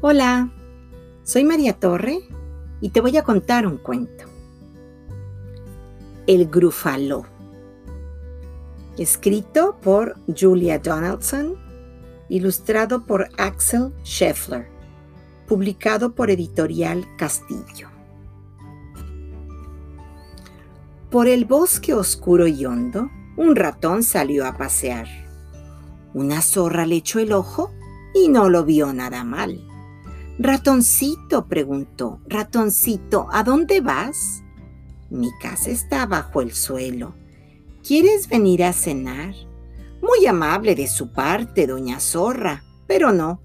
Hola, soy María Torre y te voy a contar un cuento. El Grufaló, escrito por Julia Donaldson, ilustrado por Axel Scheffler, publicado por Editorial Castillo. Por el bosque oscuro y hondo, un ratón salió a pasear. Una zorra le echó el ojo y no lo vio nada mal. Ratoncito, preguntó, ratoncito, ¿a dónde vas? Mi casa está bajo el suelo. ¿Quieres venir a cenar? Muy amable de su parte, doña Zorra, pero no.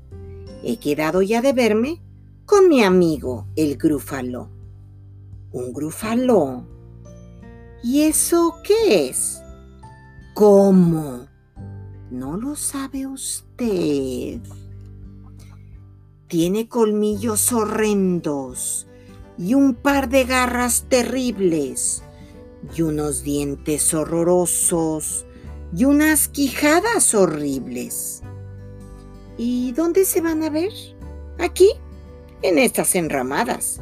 He quedado ya de verme con mi amigo, el grúfalo. ¿Un grúfalo? ¿Y eso qué es? ¿Cómo? ¿No lo sabe usted? Tiene colmillos horrendos y un par de garras terribles y unos dientes horrorosos y unas quijadas horribles. ¿Y dónde se van a ver? Aquí, en estas enramadas.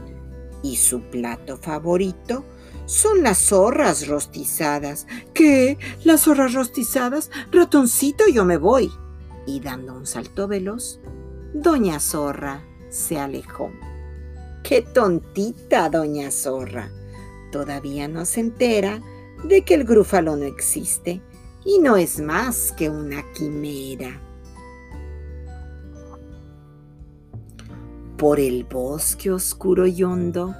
Y su plato favorito son las zorras rostizadas. ¿Qué? ¿Las zorras rostizadas? Ratoncito, yo me voy. Y dando un salto veloz, Doña Zorra se alejó. ¡Qué tontita, Doña Zorra! Todavía no se entera de que el grúfalo no existe y no es más que una quimera. Por el bosque oscuro y hondo,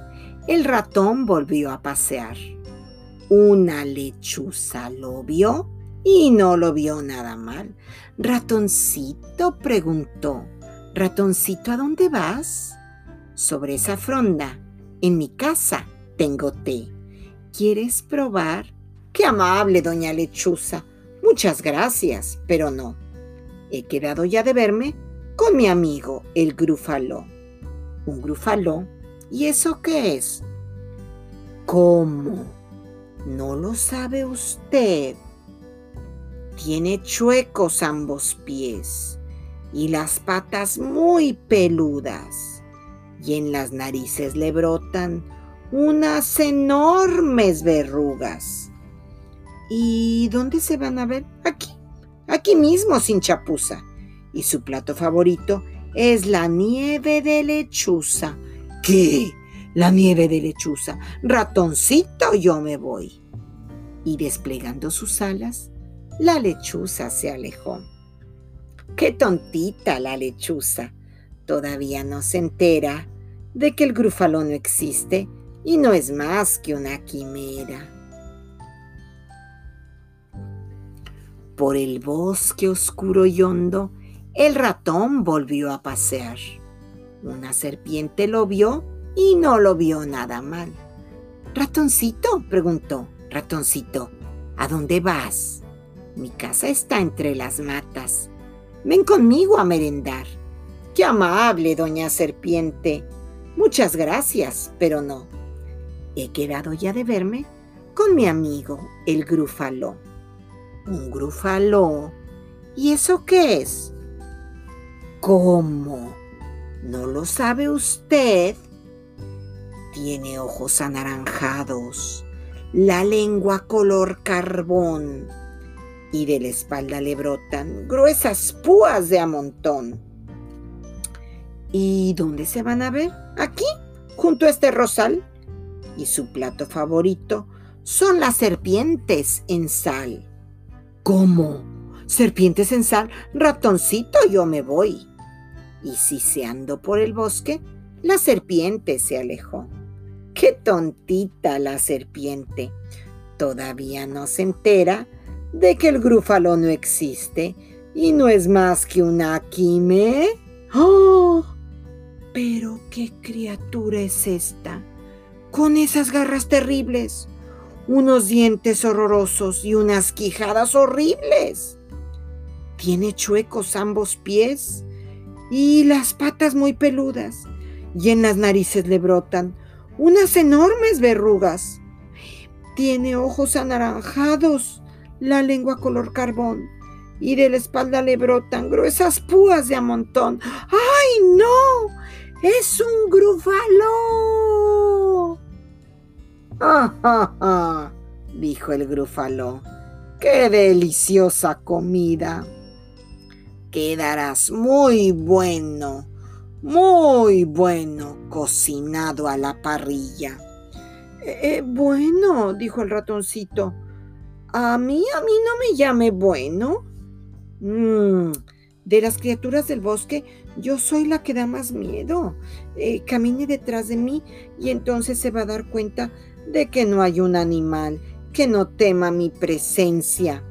el ratón volvió a pasear. Una lechuza lo vio y no lo vio nada mal. Ratoncito preguntó, Ratoncito, ¿a dónde vas? Sobre esa fronda, en mi casa, tengo té. ¿Quieres probar? Qué amable, doña Lechuza. Muchas gracias, pero no. He quedado ya de verme con mi amigo, el grúfalo. ¿Un grúfalo? ¿Y eso qué es? ¿Cómo? ¿No lo sabe usted? Tiene chuecos ambos pies y las patas muy peludas, y en las narices le brotan unas enormes verrugas. ¿Y dónde se van a ver? Aquí, aquí mismo sin chapuza. Y su plato favorito es la nieve de lechuza. ¿Qué? La nieve de lechuza. Ratoncito, yo me voy. Y desplegando sus alas, la lechuza se alejó. Qué tontita la lechuza. Todavía no se entera de que el grúfalo no existe y no es más que una quimera. Por el bosque oscuro y hondo, el ratón volvió a pasear. Una serpiente lo vio y no lo vio nada mal. Ratoncito, preguntó, ratoncito, ¿a dónde vas? Mi casa está entre las matas Ven conmigo a merendar. Qué amable, doña Serpiente. Muchas gracias, pero no. He quedado ya de verme con mi amigo, el grúfalo. ¿Un grúfalo? ¿Y eso qué es? ¿Cómo? ¿No lo sabe usted? Tiene ojos anaranjados, la lengua color carbón y de la espalda le brotan gruesas púas de a montón. ¿Y dónde se van a ver? Aquí, junto a este rosal. Y su plato favorito son las serpientes en sal. ¿Cómo? ¿Serpientes en sal? Ratoncito, yo me voy. Y siseando por el bosque, la serpiente se alejó. ¡Qué tontita la serpiente! Todavía no se entera de que el grúfalo no existe y no es más que una quime. ¡Oh! Pero qué criatura es esta, con esas garras terribles, unos dientes horrorosos y unas quijadas horribles. Tiene chuecos ambos pies y las patas muy peludas, y en las narices le brotan unas enormes verrugas. Tiene ojos anaranjados la lengua color carbón y de la espalda le brotan gruesas púas de a montón. ¡Ay, no! ¡Es un grúfalo! ¡Ah, ah! dijo el grúfalo. ¡Qué deliciosa comida! Quedarás muy bueno, muy bueno cocinado a la parrilla. Eh, eh, bueno, dijo el ratoncito. A mí, a mí no me llame bueno. Mm, de las criaturas del bosque, yo soy la que da más miedo. Eh, camine detrás de mí y entonces se va a dar cuenta de que no hay un animal que no tema mi presencia.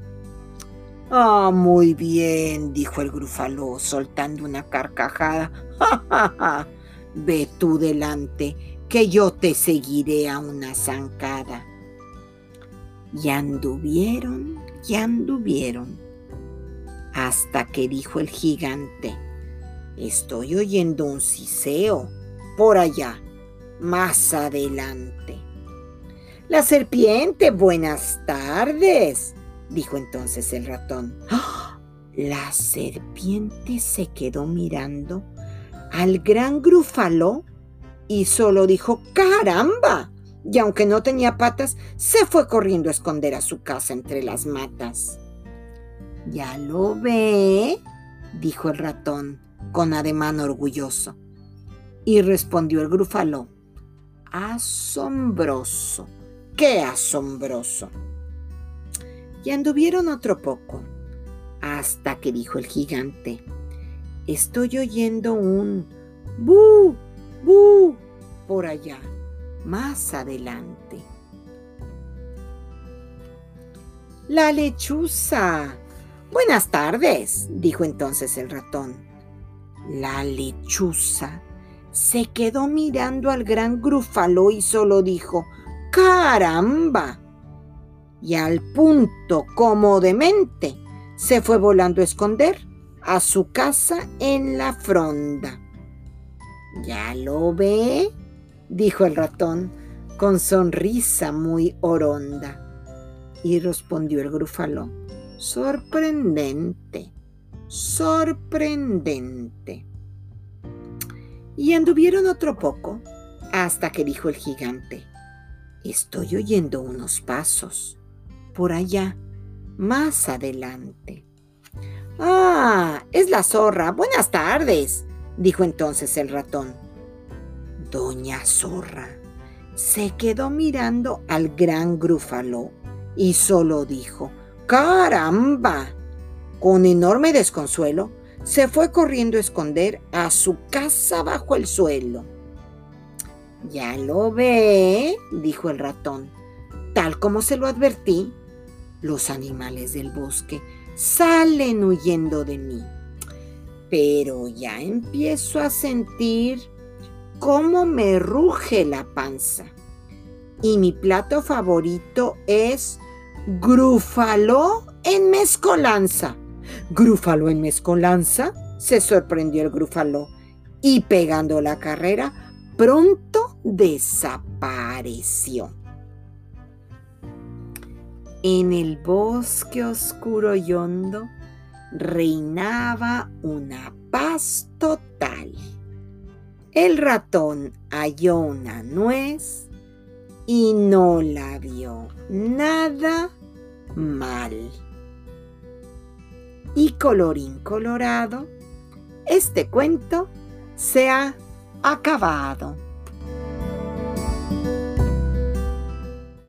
Ah, muy bien, dijo el grúfalo, soltando una carcajada. ¡Ja, ja, ja! Ve tú delante, que yo te seguiré a una zancada. Y anduvieron, y anduvieron, hasta que dijo el gigante, estoy oyendo un siseo por allá, más adelante. La serpiente, buenas tardes, dijo entonces el ratón. La serpiente se quedó mirando al gran grúfalo y solo dijo, caramba. Y aunque no tenía patas, se fue corriendo a esconder a su casa entre las matas. ¿Ya lo ve? dijo el ratón con ademán orgulloso. Y respondió el grúfalo, asombroso, qué asombroso. Y anduvieron otro poco, hasta que dijo el gigante, estoy oyendo un bu, bu por allá, más adelante. La lechuza. Buenas tardes, dijo entonces el ratón. La lechuza se quedó mirando al gran grúfalo y solo dijo, ¡Caramba! Y al punto, como demente, se fue volando a esconder a su casa en la fronda. ¿Ya lo ve? Dijo el ratón con sonrisa muy oronda. Y respondió el grúfalo, sorprendente, sorprendente. Y anduvieron otro poco hasta que dijo el gigante, estoy oyendo unos pasos por allá, más adelante. Ah, es la zorra. Buenas tardes, dijo entonces el ratón. Doña Zorra se quedó mirando al gran grúfalo y solo dijo, ¡Caramba! Con enorme desconsuelo, se fue corriendo a esconder a su casa bajo el suelo. Ya lo ve, dijo el ratón. Tal como se lo advertí, los animales del bosque salen huyendo de mí. Pero ya empiezo a sentir cómo me ruge la panza. Y mi plato favorito es grúfalo en mezcolanza. ¿Grúfalo en mezcolanza? se sorprendió el grúfalo y pegando la carrera pronto desapareció. En el bosque oscuro y hondo reinaba una paz total. El ratón halló una nuez y no la vio nada mal. Y colorín colorado, este cuento se ha acabado.